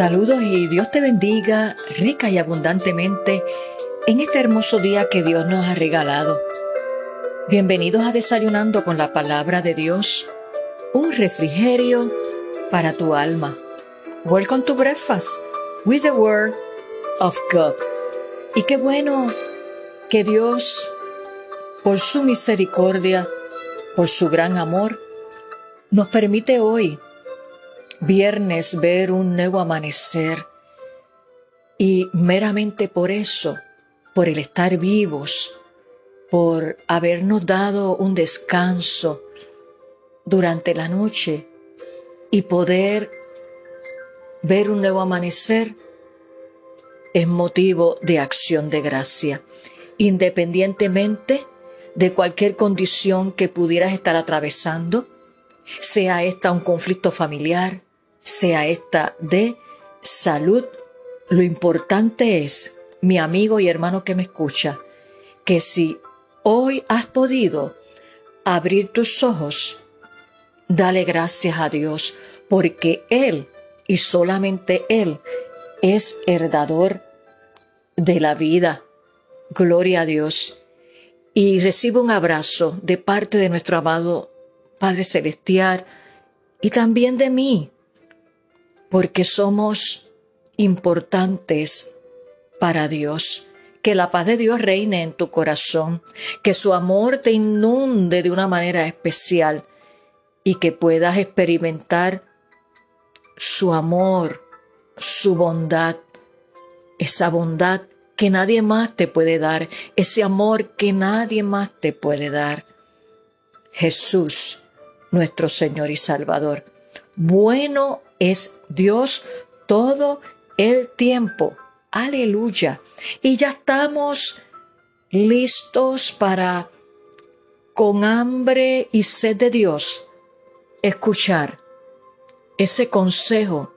Saludos y Dios te bendiga rica y abundantemente en este hermoso día que Dios nos ha regalado. Bienvenidos a Desayunando con la palabra de Dios, un refrigerio para tu alma. Welcome to breakfast with the word of God. Y qué bueno que Dios, por su misericordia, por su gran amor, nos permite hoy viernes ver un nuevo amanecer. Y meramente por eso, por el estar vivos, por habernos dado un descanso durante la noche y poder ver un nuevo amanecer, es motivo de acción de gracia, independientemente de cualquier condición que pudieras estar atravesando, sea esta un conflicto familiar, sea esta de salud. Lo importante es, mi amigo y hermano que me escucha, que si hoy has podido abrir tus ojos, dale gracias a Dios, porque Él y solamente Él es heredador de la vida. Gloria a Dios. Y recibo un abrazo de parte de nuestro amado Padre Celestial y también de mí, porque somos importantes para Dios. Que la paz de Dios reine en tu corazón, que su amor te inunde de una manera especial y que puedas experimentar su amor, su bondad, esa bondad que nadie más te puede dar, ese amor que nadie más te puede dar. Jesús, nuestro Señor y Salvador. Bueno es Dios todo el tiempo. Aleluya. Y ya estamos listos para, con hambre y sed de Dios, escuchar ese consejo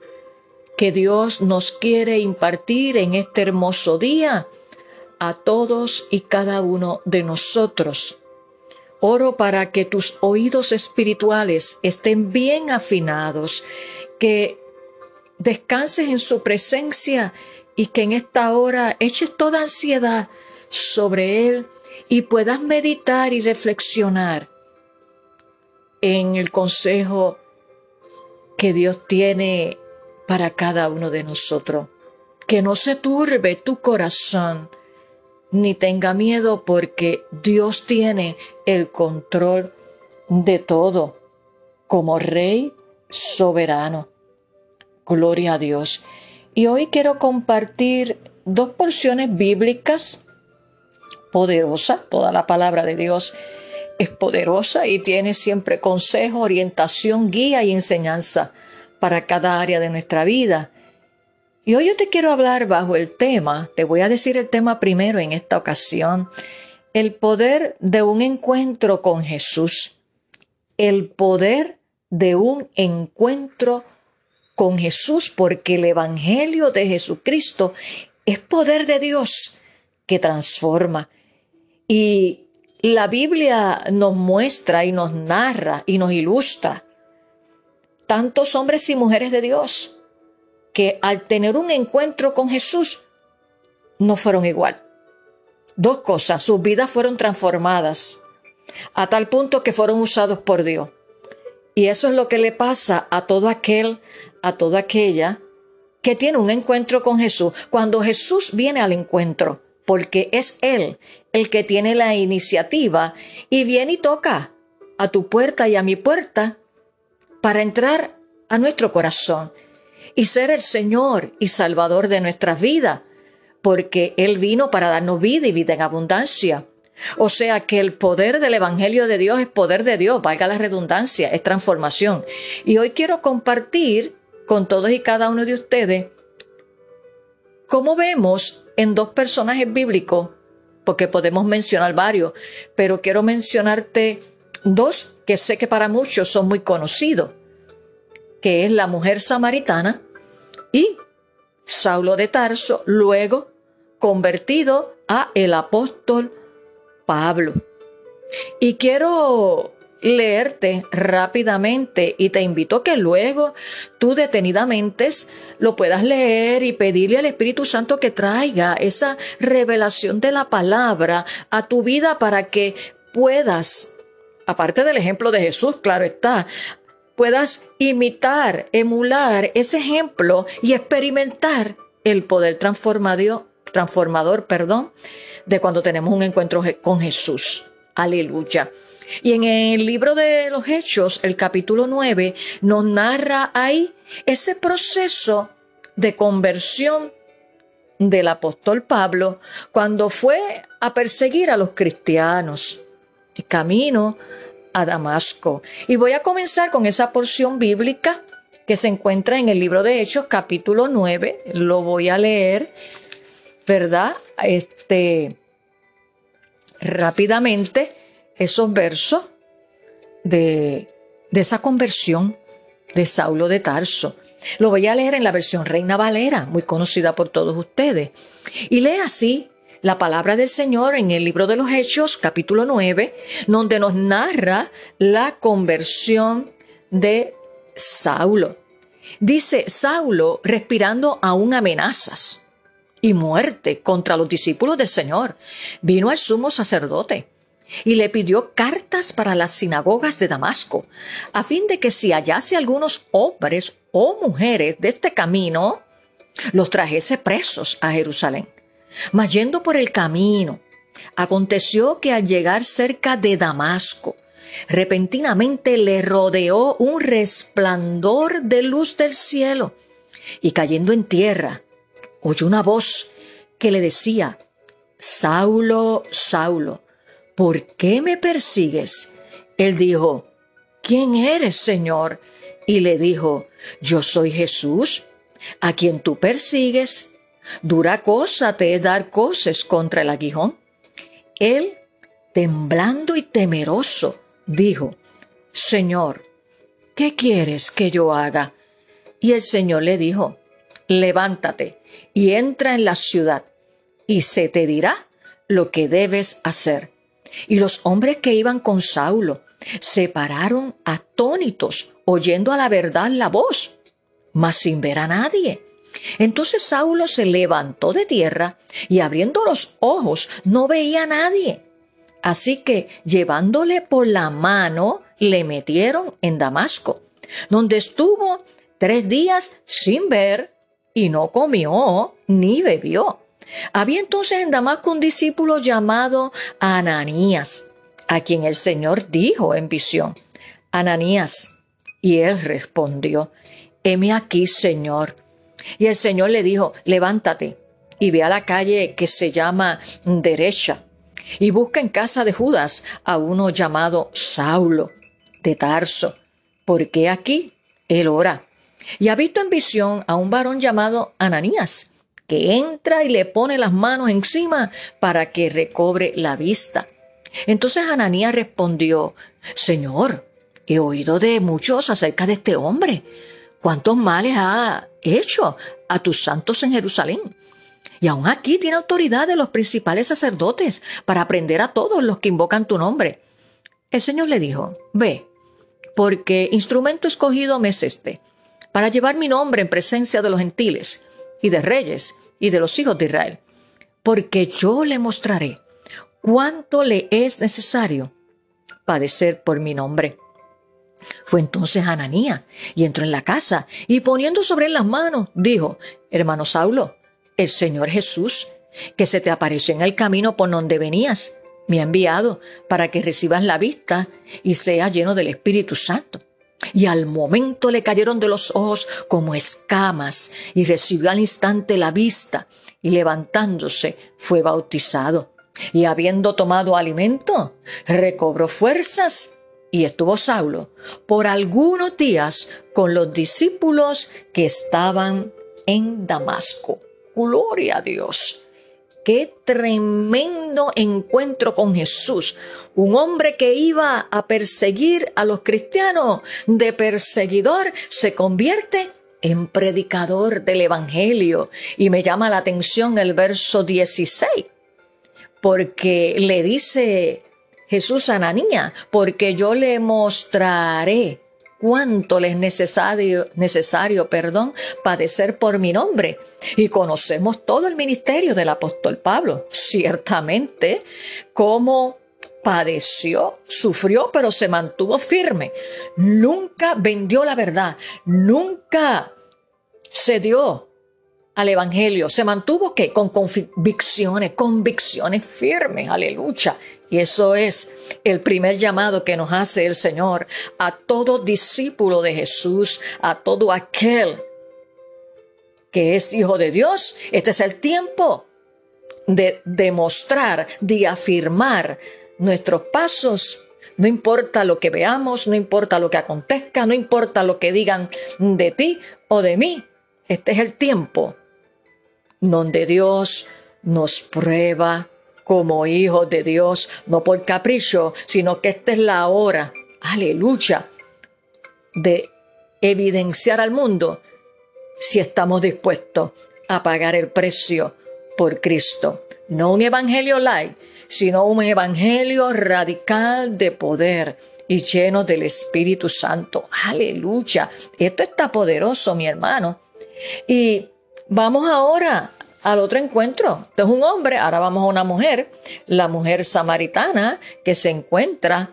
que Dios nos quiere impartir en este hermoso día a todos y cada uno de nosotros. Oro para que tus oídos espirituales estén bien afinados, que descanses en su presencia y que en esta hora eches toda ansiedad sobre Él y puedas meditar y reflexionar en el consejo que Dios tiene para cada uno de nosotros. Que no se turbe tu corazón ni tenga miedo porque Dios tiene el control de todo como Rey soberano. Gloria a Dios. Y hoy quiero compartir dos porciones bíblicas poderosas. Toda la palabra de Dios es poderosa y tiene siempre consejo, orientación, guía y enseñanza para cada área de nuestra vida. Y hoy yo te quiero hablar bajo el tema, te voy a decir el tema primero en esta ocasión, el poder de un encuentro con Jesús. El poder de un encuentro con Jesús, porque el Evangelio de Jesucristo es poder de Dios que transforma. Y la Biblia nos muestra y nos narra y nos ilustra tantos hombres y mujeres de Dios que al tener un encuentro con Jesús no fueron igual. Dos cosas, sus vidas fueron transformadas a tal punto que fueron usados por Dios. Y eso es lo que le pasa a todo aquel, a toda aquella que tiene un encuentro con Jesús. Cuando Jesús viene al encuentro, porque es Él el que tiene la iniciativa y viene y toca a tu puerta y a mi puerta para entrar a nuestro corazón y ser el Señor y Salvador de nuestras vidas, porque Él vino para darnos vida y vida en abundancia. O sea que el poder del Evangelio de Dios es poder de Dios, valga la redundancia, es transformación. Y hoy quiero compartir con todos y cada uno de ustedes cómo vemos en dos personajes bíblicos, porque podemos mencionar varios, pero quiero mencionarte dos que sé que para muchos son muy conocidos que es la mujer samaritana, y Saulo de Tarso, luego convertido a el apóstol Pablo. Y quiero leerte rápidamente y te invito que luego tú detenidamente lo puedas leer y pedirle al Espíritu Santo que traiga esa revelación de la palabra a tu vida para que puedas, aparte del ejemplo de Jesús, claro está, puedas imitar, emular ese ejemplo y experimentar el poder transformador, transformador perdón, de cuando tenemos un encuentro con Jesús. Aleluya. Y en el libro de los Hechos, el capítulo 9, nos narra ahí ese proceso de conversión del apóstol Pablo cuando fue a perseguir a los cristianos. Camino a Damasco. Y voy a comenzar con esa porción bíblica que se encuentra en el libro de Hechos, capítulo 9. Lo voy a leer, ¿verdad? Este, rápidamente esos versos de, de esa conversión de Saulo de Tarso. Lo voy a leer en la versión Reina Valera, muy conocida por todos ustedes. Y lee así la palabra del Señor en el libro de los Hechos, capítulo 9, donde nos narra la conversión de Saulo. Dice Saulo respirando aún amenazas y muerte contra los discípulos del Señor. Vino al sumo sacerdote y le pidió cartas para las sinagogas de Damasco, a fin de que si hallase algunos hombres o mujeres de este camino, los trajese presos a Jerusalén. Mas yendo por el camino, aconteció que al llegar cerca de Damasco, repentinamente le rodeó un resplandor de luz del cielo, y cayendo en tierra, oyó una voz que le decía, Saulo, Saulo, ¿por qué me persigues? Él dijo, ¿quién eres, Señor? Y le dijo, yo soy Jesús, a quien tú persigues. Dura cosa te es dar cosas contra el aguijón. Él, temblando y temeroso, dijo, Señor, ¿qué quieres que yo haga? Y el Señor le dijo, levántate y entra en la ciudad, y se te dirá lo que debes hacer. Y los hombres que iban con Saulo se pararon atónitos, oyendo a la verdad la voz, mas sin ver a nadie. Entonces Saulo se levantó de tierra y abriendo los ojos no veía a nadie. Así que llevándole por la mano le metieron en Damasco, donde estuvo tres días sin ver y no comió ni bebió. Había entonces en Damasco un discípulo llamado Ananías, a quien el Señor dijo en visión, Ananías. Y él respondió, heme aquí, Señor. Y el Señor le dijo, levántate y ve a la calle que se llama derecha y busca en casa de Judas a uno llamado Saulo de Tarso, porque aquí él ora. Y ha visto en visión a un varón llamado Ananías, entra y le pone las manos encima para que recobre la vista. Entonces Ananías respondió, Señor, he oído de muchos acerca de este hombre. ¿Cuántos males ha hecho a tus santos en Jerusalén. Y aún aquí tiene autoridad de los principales sacerdotes para aprender a todos los que invocan tu nombre. El Señor le dijo, ve, porque instrumento escogido me es este, para llevar mi nombre en presencia de los gentiles y de reyes y de los hijos de Israel, porque yo le mostraré cuánto le es necesario padecer por mi nombre. Fue entonces Ananía y entró en la casa y poniendo sobre él las manos, dijo, hermano Saulo, el Señor Jesús, que se te apareció en el camino por donde venías, me ha enviado para que recibas la vista y seas lleno del Espíritu Santo. Y al momento le cayeron de los ojos como escamas y recibió al instante la vista y levantándose fue bautizado. Y habiendo tomado alimento, recobró fuerzas y estuvo Saulo por algunos días con los discípulos que estaban en Damasco. Gloria a Dios. Qué tremendo encuentro con Jesús. Un hombre que iba a perseguir a los cristianos, de perseguidor, se convierte en predicador del Evangelio. Y me llama la atención el verso 16, porque le dice Jesús a Ananía, porque yo le mostraré cuánto le es necesario, necesario, perdón, padecer por mi nombre. Y conocemos todo el ministerio del apóstol Pablo, ciertamente, cómo padeció, sufrió, pero se mantuvo firme. Nunca vendió la verdad, nunca cedió al Evangelio. Se mantuvo que con convicciones, convicciones firmes, aleluya. Y eso es el primer llamado que nos hace el Señor a todo discípulo de Jesús, a todo aquel que es hijo de Dios. Este es el tiempo de demostrar, de afirmar nuestros pasos. No importa lo que veamos, no importa lo que acontezca, no importa lo que digan de ti o de mí. Este es el tiempo donde Dios nos prueba como hijos de Dios, no por capricho, sino que esta es la hora, aleluya, de evidenciar al mundo si estamos dispuestos a pagar el precio por Cristo. No un evangelio light, sino un evangelio radical de poder y lleno del Espíritu Santo. Aleluya. Esto está poderoso, mi hermano. Y Vamos ahora al otro encuentro. Este es un hombre, ahora vamos a una mujer, la mujer samaritana que se encuentra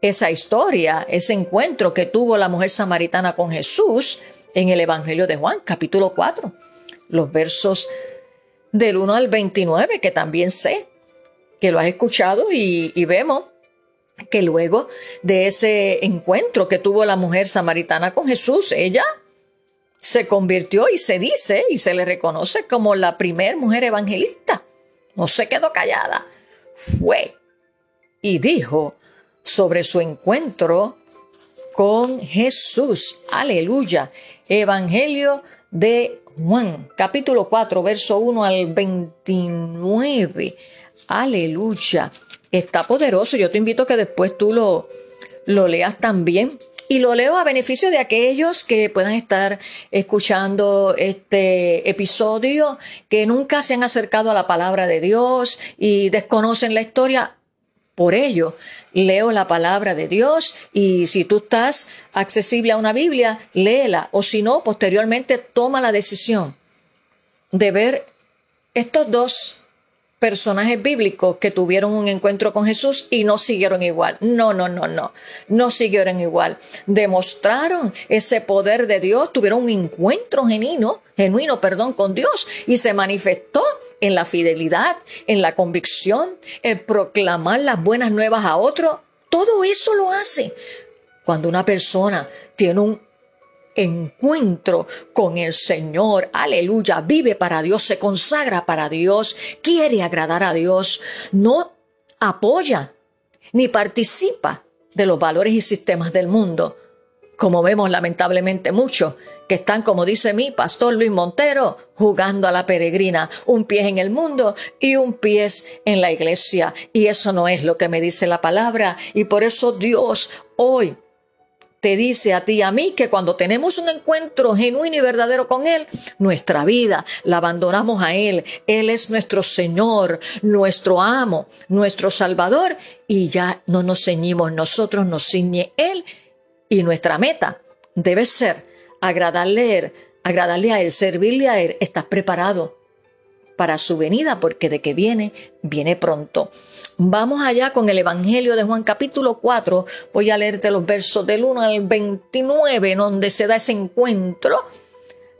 esa historia, ese encuentro que tuvo la mujer samaritana con Jesús en el Evangelio de Juan, capítulo 4, los versos del 1 al 29, que también sé que lo has escuchado y, y vemos que luego de ese encuentro que tuvo la mujer samaritana con Jesús, ella se convirtió y se dice y se le reconoce como la primer mujer evangelista. No se quedó callada. Fue y dijo sobre su encuentro con Jesús. Aleluya. Evangelio de Juan, capítulo 4, verso 1 al 29. Aleluya. Está poderoso. Yo te invito a que después tú lo, lo leas también y lo leo a beneficio de aquellos que puedan estar escuchando este episodio, que nunca se han acercado a la palabra de Dios y desconocen la historia. Por ello, leo la palabra de Dios y si tú estás accesible a una Biblia, léela o si no, posteriormente toma la decisión de ver estos dos personajes bíblicos que tuvieron un encuentro con Jesús y no siguieron igual. No, no, no, no. No siguieron igual. Demostraron ese poder de Dios, tuvieron un encuentro genuino, genuino, perdón, con Dios y se manifestó en la fidelidad, en la convicción, en proclamar las buenas nuevas a otro. Todo eso lo hace cuando una persona tiene un encuentro con el Señor. Aleluya. Vive para Dios, se consagra para Dios, quiere agradar a Dios. No apoya ni participa de los valores y sistemas del mundo. Como vemos lamentablemente muchos que están, como dice mi pastor Luis Montero, jugando a la peregrina, un pie en el mundo y un pie en la iglesia. Y eso no es lo que me dice la palabra. Y por eso Dios hoy te dice a ti y a mí que cuando tenemos un encuentro genuino y verdadero con Él, nuestra vida la abandonamos a Él. Él es nuestro Señor, nuestro amo, nuestro Salvador y ya no nos ceñimos nosotros, nos ciñe Él y nuestra meta debe ser agradarle a Él, agradarle a Él, servirle a Él. Estás preparado para su venida porque de que viene, viene pronto. Vamos allá con el Evangelio de Juan capítulo 4. Voy a leerte los versos del 1 al 29, donde se da ese encuentro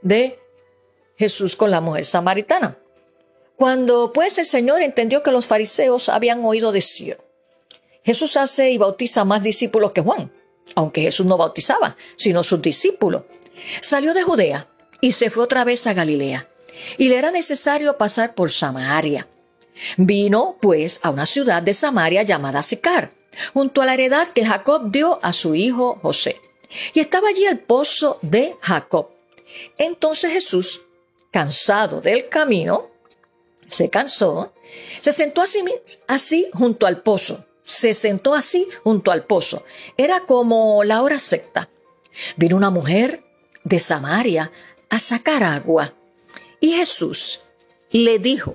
de Jesús con la mujer samaritana. Cuando pues el Señor entendió que los fariseos habían oído decir, Jesús hace y bautiza más discípulos que Juan, aunque Jesús no bautizaba, sino sus discípulos. Salió de Judea y se fue otra vez a Galilea, y le era necesario pasar por Samaria. Vino, pues, a una ciudad de Samaria llamada Sicar, junto a la heredad que Jacob dio a su hijo José. Y estaba allí el pozo de Jacob. Entonces Jesús, cansado del camino, se cansó, se sentó así, así junto al pozo. Se sentó así junto al pozo. Era como la hora secta. Vino una mujer de Samaria a sacar agua. Y Jesús le dijo,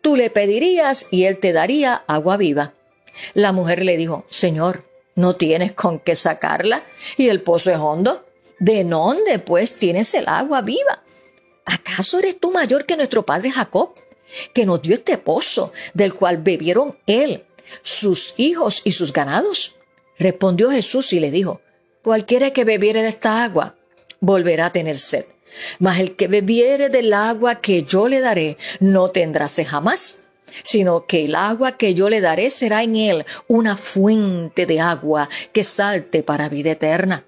tú le pedirías y él te daría agua viva. La mujer le dijo, Señor, ¿no tienes con qué sacarla? ¿Y el pozo es hondo? ¿De dónde, pues, tienes el agua viva? ¿Acaso eres tú mayor que nuestro padre Jacob, que nos dio este pozo, del cual bebieron él, sus hijos y sus ganados? Respondió Jesús y le dijo, Cualquiera que bebiere de esta agua, volverá a tener sed. Mas el que bebiere del agua que yo le daré, no tendrá sed jamás, sino que el agua que yo le daré será en él una fuente de agua que salte para vida eterna.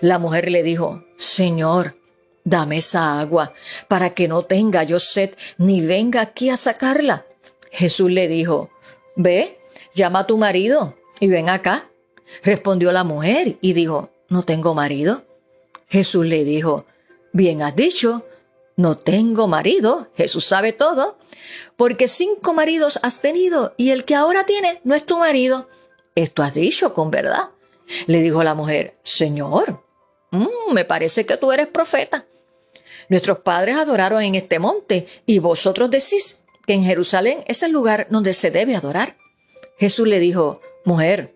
La mujer le dijo, Señor, dame esa agua para que no tenga yo sed ni venga aquí a sacarla. Jesús le dijo, Ve, llama a tu marido y ven acá. Respondió la mujer y dijo, No tengo marido. Jesús le dijo, Bien has dicho, no tengo marido. Jesús sabe todo. Porque cinco maridos has tenido y el que ahora tiene no es tu marido. Esto has dicho con verdad. Le dijo la mujer, Señor, mm, me parece que tú eres profeta. Nuestros padres adoraron en este monte y vosotros decís que en Jerusalén es el lugar donde se debe adorar. Jesús le dijo, mujer,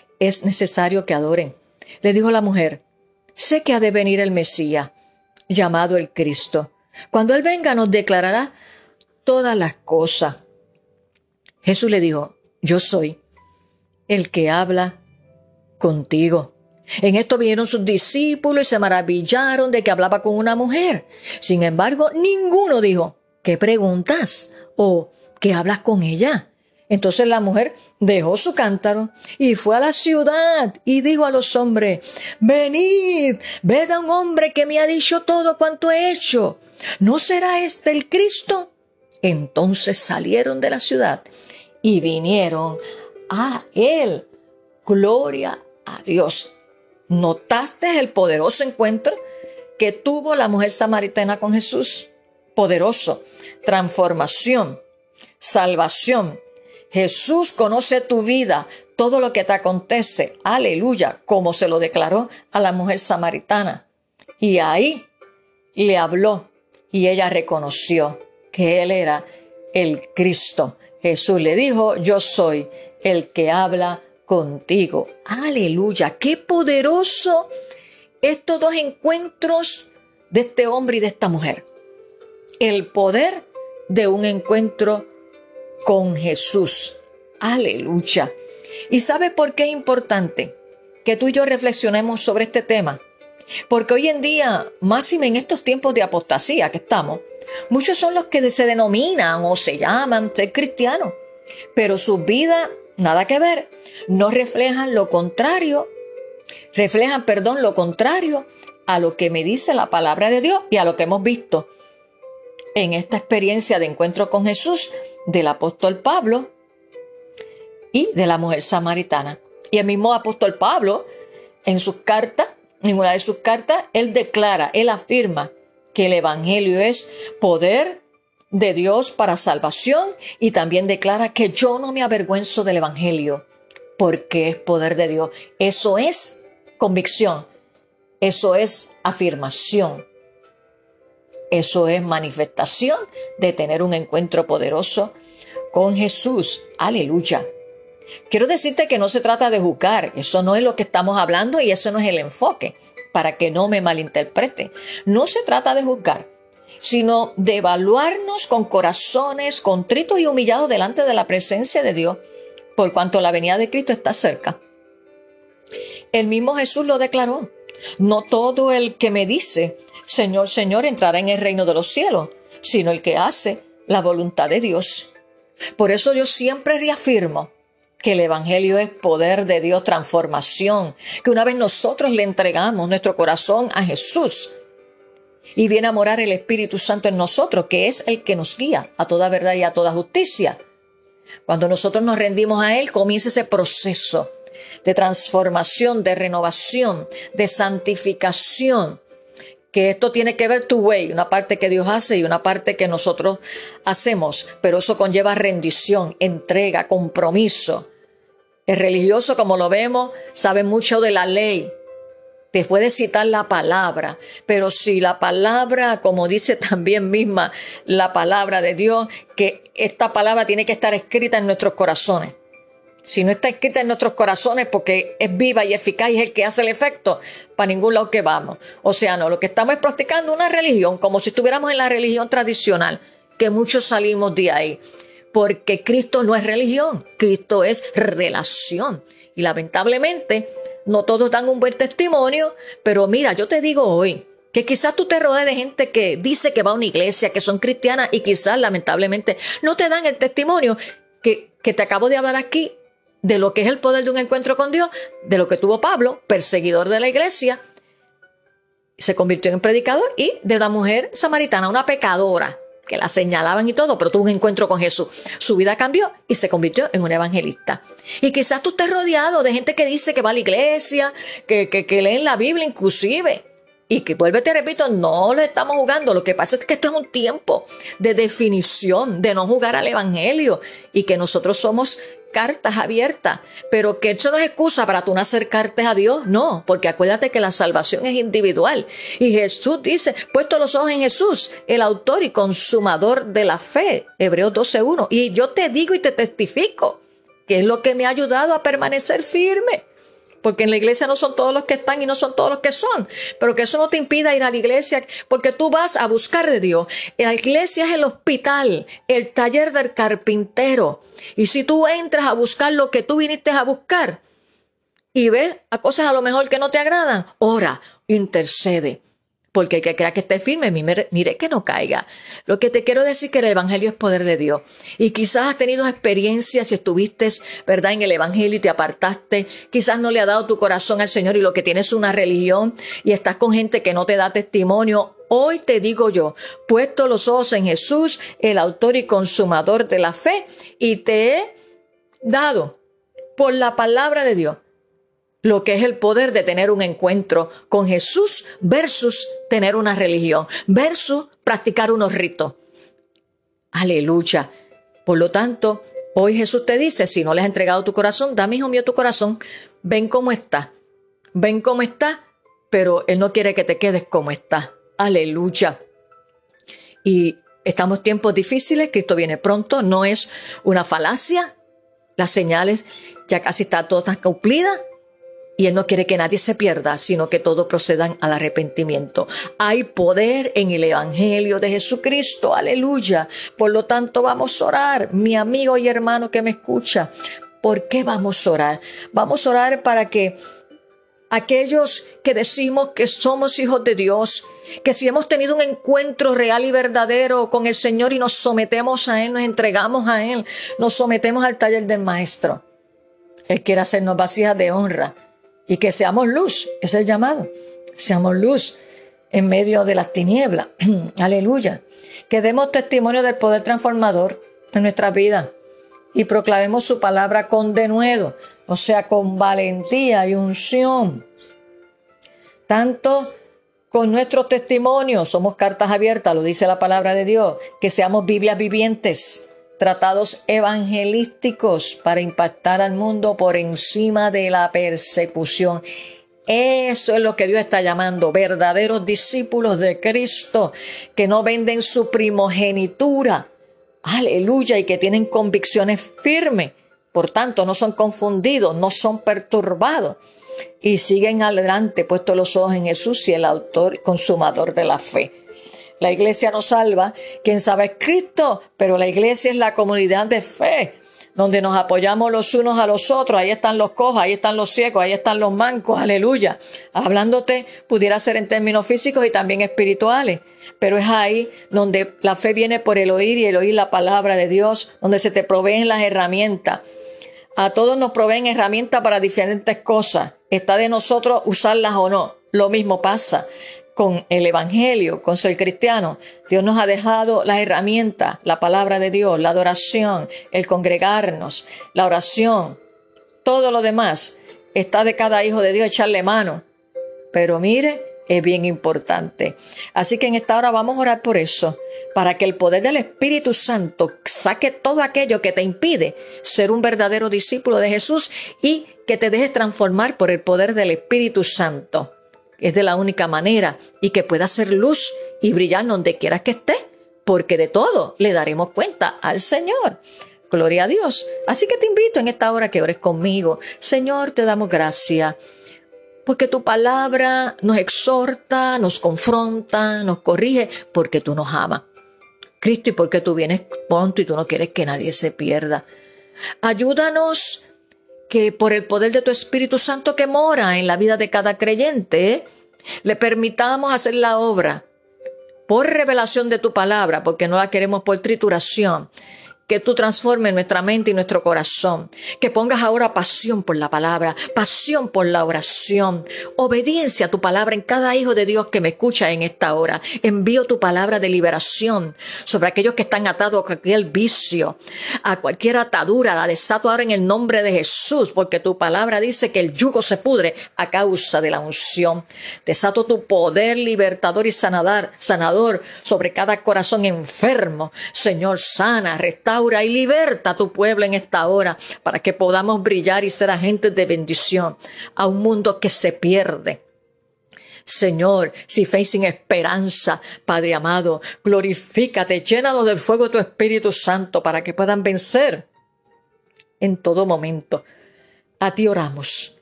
es necesario que adoren. Le dijo la mujer, sé que ha de venir el Mesías, llamado el Cristo. Cuando Él venga nos declarará todas las cosas. Jesús le dijo, yo soy el que habla contigo. En esto vinieron sus discípulos y se maravillaron de que hablaba con una mujer. Sin embargo, ninguno dijo, ¿qué preguntas? o ¿qué hablas con ella? Entonces la mujer dejó su cántaro y fue a la ciudad y dijo a los hombres, venid, ved a un hombre que me ha dicho todo cuanto he hecho. ¿No será este el Cristo? Entonces salieron de la ciudad y vinieron a él. Gloria a Dios. ¿Notaste el poderoso encuentro que tuvo la mujer samaritana con Jesús? Poderoso. Transformación, salvación. Jesús conoce tu vida, todo lo que te acontece. Aleluya, como se lo declaró a la mujer samaritana. Y ahí le habló y ella reconoció que él era el Cristo. Jesús le dijo, yo soy el que habla contigo. Aleluya, qué poderoso estos dos encuentros de este hombre y de esta mujer. El poder de un encuentro con Jesús. Aleluya. ¿Y sabe por qué es importante que tú y yo reflexionemos sobre este tema? Porque hoy en día, más en estos tiempos de apostasía que estamos, muchos son los que se denominan o se llaman ser cristianos, pero su vida nada que ver, no reflejan lo contrario, reflejan, perdón, lo contrario a lo que me dice la palabra de Dios y a lo que hemos visto en esta experiencia de encuentro con Jesús del apóstol Pablo y de la mujer samaritana. Y el mismo apóstol Pablo, en sus cartas, en una de sus cartas, él declara, él afirma que el Evangelio es poder de Dios para salvación y también declara que yo no me avergüenzo del Evangelio porque es poder de Dios. Eso es convicción, eso es afirmación, eso es manifestación de tener un encuentro poderoso con Jesús. Aleluya. Quiero decirte que no se trata de juzgar, eso no es lo que estamos hablando y eso no es el enfoque, para que no me malinterprete. No se trata de juzgar, sino de evaluarnos con corazones contritos y humillados delante de la presencia de Dios, por cuanto la venida de Cristo está cerca. el mismo Jesús lo declaró. No todo el que me dice, Señor, Señor, entrará en el reino de los cielos, sino el que hace la voluntad de Dios. Por eso yo siempre reafirmo que el Evangelio es poder de Dios, transformación, que una vez nosotros le entregamos nuestro corazón a Jesús y viene a morar el Espíritu Santo en nosotros, que es el que nos guía a toda verdad y a toda justicia. Cuando nosotros nos rendimos a Él, comienza ese proceso de transformación, de renovación, de santificación, que esto tiene que ver tu way, una parte que Dios hace y una parte que nosotros hacemos, pero eso conlleva rendición, entrega, compromiso. El religioso, como lo vemos, sabe mucho de la ley, te puede citar la palabra, pero si la palabra, como dice también misma la palabra de Dios, que esta palabra tiene que estar escrita en nuestros corazones. Si no está escrita en nuestros corazones porque es viva y eficaz y es el que hace el efecto, para ningún lado que vamos. O sea, no, lo que estamos es practicando una religión, como si estuviéramos en la religión tradicional, que muchos salimos de ahí. Porque Cristo no es religión, Cristo es relación. Y lamentablemente, no todos dan un buen testimonio, pero mira, yo te digo hoy, que quizás tú te rodees de gente que dice que va a una iglesia, que son cristianas y quizás lamentablemente no te dan el testimonio que, que te acabo de hablar aquí de lo que es el poder de un encuentro con Dios, de lo que tuvo Pablo, perseguidor de la iglesia, se convirtió en predicador y de una mujer samaritana, una pecadora, que la señalaban y todo, pero tuvo un encuentro con Jesús. Su vida cambió y se convirtió en un evangelista. Y quizás tú estés rodeado de gente que dice que va a la iglesia, que, que, que leen la Biblia inclusive. Y que vuelve, te repito, no lo estamos jugando. Lo que pasa es que este es un tiempo de definición, de no jugar al Evangelio y que nosotros somos cartas abiertas, pero que eso no es excusa para tú no acercarte a Dios, no, porque acuérdate que la salvación es individual. Y Jesús dice, puesto los ojos en Jesús, el autor y consumador de la fe, Hebreos 12.1. Y yo te digo y te testifico que es lo que me ha ayudado a permanecer firme porque en la iglesia no son todos los que están y no son todos los que son, pero que eso no te impida ir a la iglesia, porque tú vas a buscar de Dios. La iglesia es el hospital, el taller del carpintero. Y si tú entras a buscar lo que tú viniste a buscar y ves a cosas a lo mejor que no te agradan, ora, intercede porque el que crea que esté firme, mire, que no caiga. Lo que te quiero decir es que el Evangelio es poder de Dios. Y quizás has tenido experiencias y estuviste, ¿verdad?, en el Evangelio y te apartaste. Quizás no le ha dado tu corazón al Señor y lo que tienes es una religión y estás con gente que no te da testimonio. Hoy te digo yo, puesto los ojos en Jesús, el autor y consumador de la fe, y te he dado por la palabra de Dios lo que es el poder de tener un encuentro con Jesús versus tener una religión, versus practicar unos ritos. Aleluya. Por lo tanto, hoy Jesús te dice, si no le has entregado tu corazón, dame, hijo mío, tu corazón, ven cómo está, ven cómo está, pero Él no quiere que te quedes como está. Aleluya. Y estamos tiempos difíciles, Cristo viene pronto, no es una falacia, las señales ya casi están todas cumplidas, y Él no quiere que nadie se pierda, sino que todos procedan al arrepentimiento. Hay poder en el Evangelio de Jesucristo, aleluya. Por lo tanto, vamos a orar, mi amigo y hermano que me escucha. ¿Por qué vamos a orar? Vamos a orar para que aquellos que decimos que somos hijos de Dios, que si hemos tenido un encuentro real y verdadero con el Señor y nos sometemos a Él, nos entregamos a Él, nos sometemos al taller del Maestro. Él quiere hacernos vasijas de honra y que seamos luz, es el llamado. Seamos luz en medio de las tinieblas. Aleluya. Que demos testimonio del poder transformador en nuestra vida y proclamemos su palabra con denuedo, o sea, con valentía y unción. Tanto con nuestros testimonios, somos cartas abiertas, lo dice la palabra de Dios, que seamos Biblias vivientes tratados evangelísticos para impactar al mundo por encima de la persecución. Eso es lo que Dios está llamando, verdaderos discípulos de Cristo, que no venden su primogenitura, aleluya, y que tienen convicciones firmes. Por tanto, no son confundidos, no son perturbados y siguen adelante, puestos los ojos en Jesús y el autor consumador de la fe. La iglesia nos salva, quien sabe es Cristo, pero la iglesia es la comunidad de fe. donde nos apoyamos los unos a los otros, ahí están los cojos, ahí están los ciegos, ahí están los mancos, aleluya. Hablándote pudiera ser en términos físicos y también espirituales, pero es ahí donde la fe viene por el oír y el oír la palabra de Dios, donde se te proveen las herramientas. A todos nos proveen herramientas para diferentes cosas. Está de nosotros usarlas o no. Lo mismo pasa con el Evangelio, con ser cristiano. Dios nos ha dejado las herramientas, la palabra de Dios, la adoración, el congregarnos, la oración, todo lo demás. Está de cada hijo de Dios echarle mano. Pero mire, es bien importante. Así que en esta hora vamos a orar por eso, para que el poder del Espíritu Santo saque todo aquello que te impide ser un verdadero discípulo de Jesús y que te dejes transformar por el poder del Espíritu Santo es de la única manera y que pueda ser luz y brillar donde quieras que esté, porque de todo le daremos cuenta al Señor. Gloria a Dios. Así que te invito en esta hora que ores conmigo. Señor, te damos gracias. Porque tu palabra nos exhorta, nos confronta, nos corrige, porque tú nos amas. Cristo, y porque tú vienes pronto y tú no quieres que nadie se pierda. Ayúdanos que por el poder de tu Espíritu Santo que mora en la vida de cada creyente, le permitamos hacer la obra por revelación de tu palabra, porque no la queremos por trituración, que tú transformes nuestra mente y nuestro corazón, que pongas ahora pasión por la palabra, pasión por la oración, obediencia a tu palabra en cada hijo de Dios que me escucha en esta hora. Envío tu palabra de liberación sobre aquellos que están atados a cualquier vicio, a cualquier atadura, desato ahora en el nombre de Jesús, porque tu palabra dice que el yugo se pudre a causa de la unción. Desato tu poder libertador y sanador, sanador sobre cada corazón enfermo. Señor, sana, restaura y liberta a tu pueblo en esta hora para que podamos brillar y ser agentes de bendición a un mundo que se pierde. Señor, si fe sin esperanza, Padre amado, glorifícate, llénanos del fuego de tu Espíritu Santo para que puedan vencer en todo momento. A ti oramos,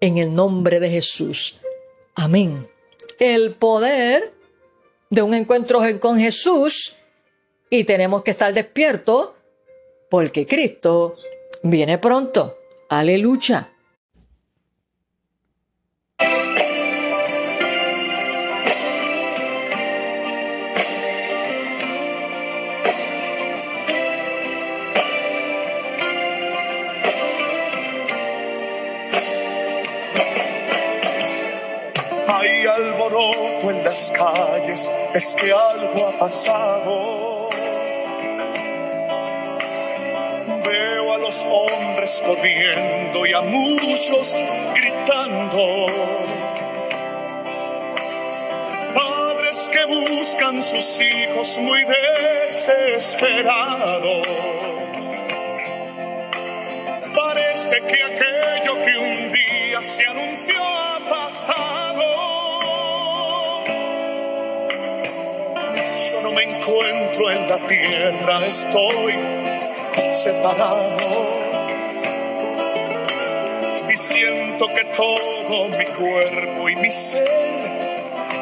en el nombre de Jesús. Amén. El poder de un encuentro con Jesús y tenemos que estar despiertos porque Cristo viene pronto. Aleluya. Hay alboroto en las calles, es que algo ha pasado hombres corriendo y a muchos gritando. Padres que buscan sus hijos muy desesperados. Parece que aquello que un día se anunció ha pasado. Yo no me encuentro en la tierra, estoy separado. Y siento que todo mi cuerpo y mi ser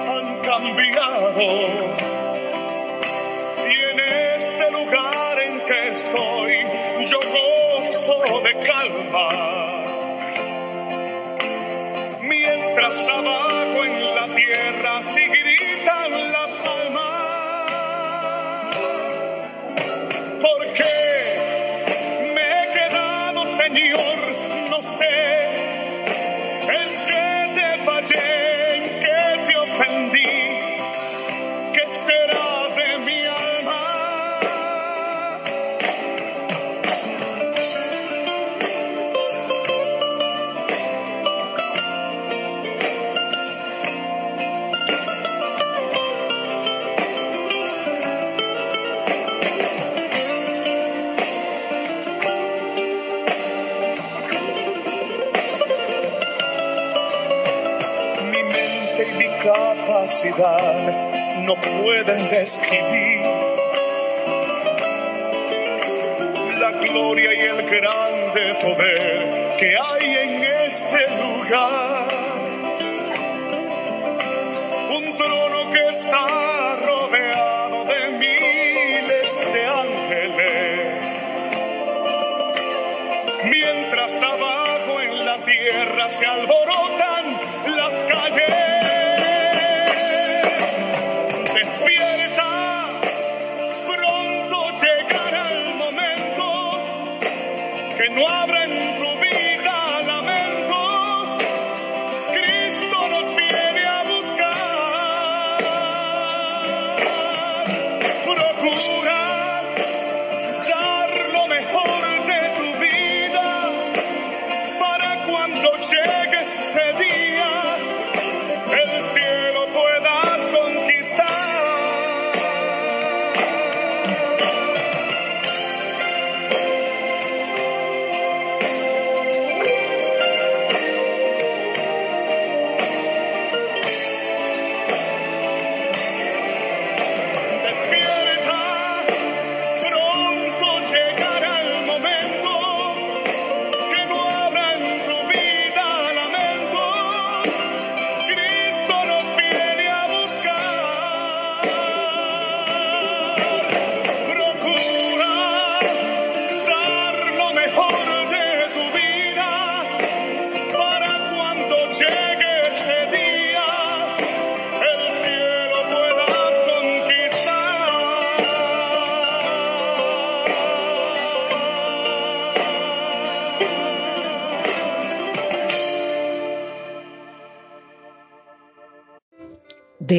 han cambiado. no pueden describir la gloria y el grande poder que hay en este lugar. Un trono que está rodeado de miles de ángeles, mientras abajo en la tierra se alborota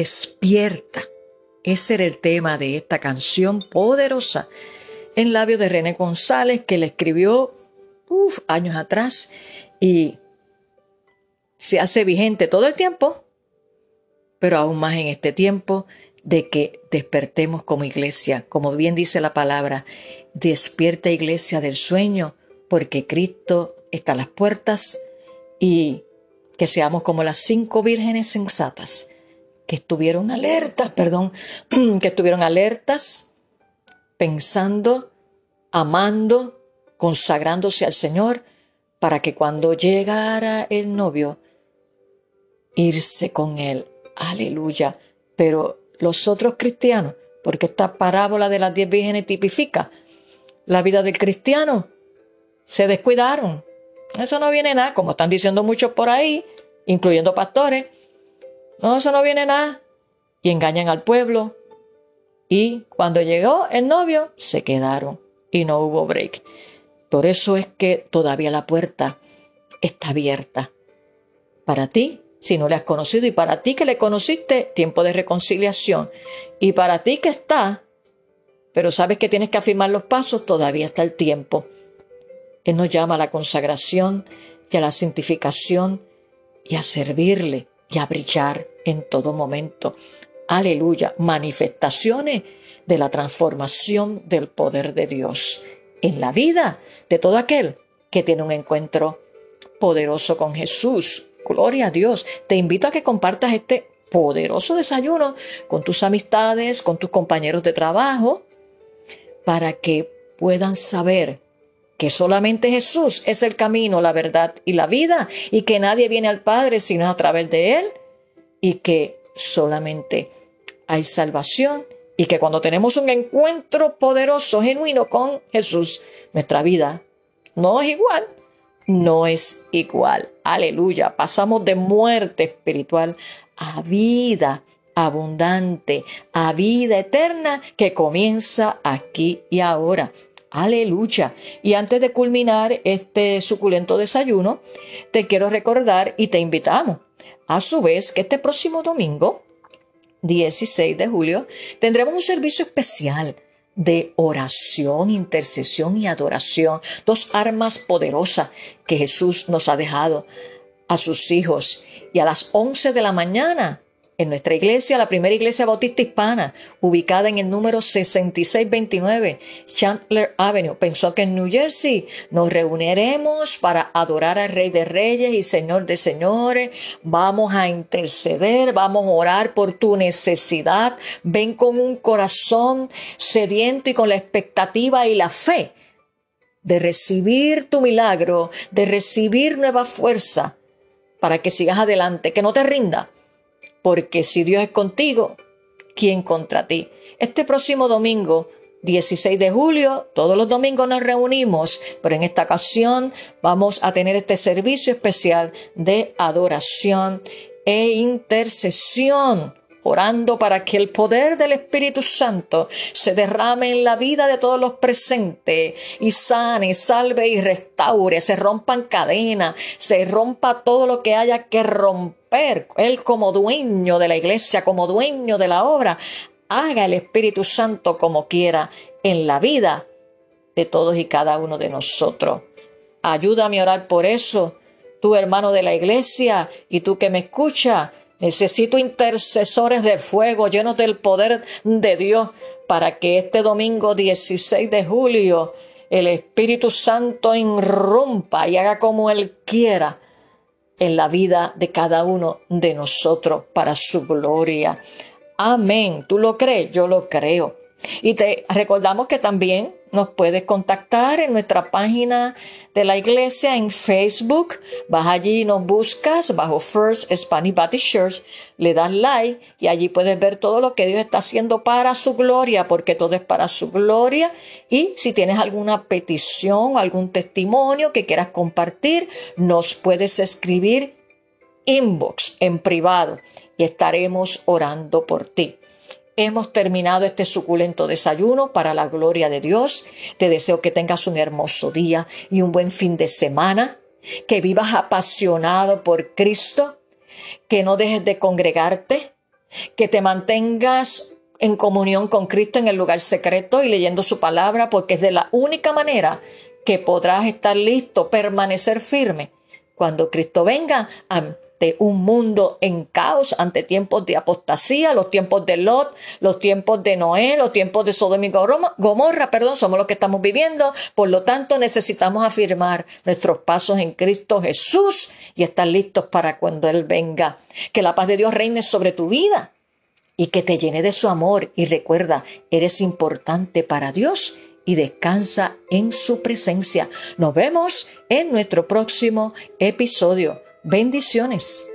Despierta. Ese era el tema de esta canción poderosa en labios de René González que le escribió años atrás y se hace vigente todo el tiempo, pero aún más en este tiempo de que despertemos como iglesia, como bien dice la palabra, despierta iglesia del sueño, porque Cristo está a las puertas y que seamos como las cinco vírgenes sensatas que estuvieron alertas, perdón, que estuvieron alertas, pensando, amando, consagrándose al Señor, para que cuando llegara el novio, irse con él. Aleluya. Pero los otros cristianos, porque esta parábola de las diez vírgenes tipifica la vida del cristiano, se descuidaron. Eso no viene nada, como están diciendo muchos por ahí, incluyendo pastores. No, eso no viene nada. Y engañan al pueblo. Y cuando llegó el novio, se quedaron y no hubo break. Por eso es que todavía la puerta está abierta. Para ti, si no le has conocido, y para ti que le conociste, tiempo de reconciliación. Y para ti que está, pero sabes que tienes que afirmar los pasos, todavía está el tiempo. Él nos llama a la consagración y a la santificación y a servirle y a brillar en todo momento. Aleluya, manifestaciones de la transformación del poder de Dios en la vida de todo aquel que tiene un encuentro poderoso con Jesús. Gloria a Dios. Te invito a que compartas este poderoso desayuno con tus amistades, con tus compañeros de trabajo, para que puedan saber que solamente Jesús es el camino, la verdad y la vida, y que nadie viene al Padre sino a través de Él, y que solamente hay salvación, y que cuando tenemos un encuentro poderoso, genuino con Jesús, nuestra vida no es igual, no es igual. Aleluya, pasamos de muerte espiritual a vida abundante, a vida eterna que comienza aquí y ahora. Aleluya. Y antes de culminar este suculento desayuno, te quiero recordar y te invitamos a su vez que este próximo domingo, 16 de julio, tendremos un servicio especial de oración, intercesión y adoración. Dos armas poderosas que Jesús nos ha dejado a sus hijos. Y a las 11 de la mañana en nuestra iglesia, la primera iglesia bautista hispana, ubicada en el número 6629 Chandler Avenue, pensó que en New Jersey nos reuniremos para adorar al Rey de Reyes y Señor de Señores. Vamos a interceder, vamos a orar por tu necesidad. Ven con un corazón sediento y con la expectativa y la fe de recibir tu milagro, de recibir nueva fuerza para que sigas adelante, que no te rinda porque si Dios es contigo, ¿quién contra ti? Este próximo domingo 16 de julio, todos los domingos nos reunimos, pero en esta ocasión vamos a tener este servicio especial de adoración e intercesión orando para que el poder del Espíritu Santo se derrame en la vida de todos los presentes y sane, salve y restaure, se rompan cadenas, se rompa todo lo que haya que romper. Él como dueño de la iglesia, como dueño de la obra, haga el Espíritu Santo como quiera en la vida de todos y cada uno de nosotros. Ayúdame a orar por eso, tu hermano de la iglesia y tú que me escuchas Necesito intercesores de fuego llenos del poder de Dios para que este domingo 16 de julio el Espíritu Santo irrumpa y haga como Él quiera en la vida de cada uno de nosotros para su gloria. Amén. ¿Tú lo crees? Yo lo creo. Y te recordamos que también nos puedes contactar en nuestra página de la iglesia en Facebook. Vas allí y nos buscas bajo First Spanish Baptist Church, le das like y allí puedes ver todo lo que Dios está haciendo para su gloria, porque todo es para su gloria. Y si tienes alguna petición, algún testimonio que quieras compartir, nos puedes escribir inbox en privado y estaremos orando por ti. Hemos terminado este suculento desayuno para la gloria de Dios. Te deseo que tengas un hermoso día y un buen fin de semana, que vivas apasionado por Cristo, que no dejes de congregarte, que te mantengas en comunión con Cristo en el lugar secreto y leyendo su palabra, porque es de la única manera que podrás estar listo, permanecer firme. Cuando Cristo venga un mundo en caos, ante tiempos de apostasía, los tiempos de Lot, los tiempos de Noé, los tiempos de Sodoma y Gomorra, perdón, somos los que estamos viviendo. Por lo tanto, necesitamos afirmar nuestros pasos en Cristo Jesús y estar listos para cuando Él venga. Que la paz de Dios reine sobre tu vida y que te llene de su amor. Y recuerda, eres importante para Dios y descansa en su presencia. Nos vemos en nuestro próximo episodio. Bendiciones.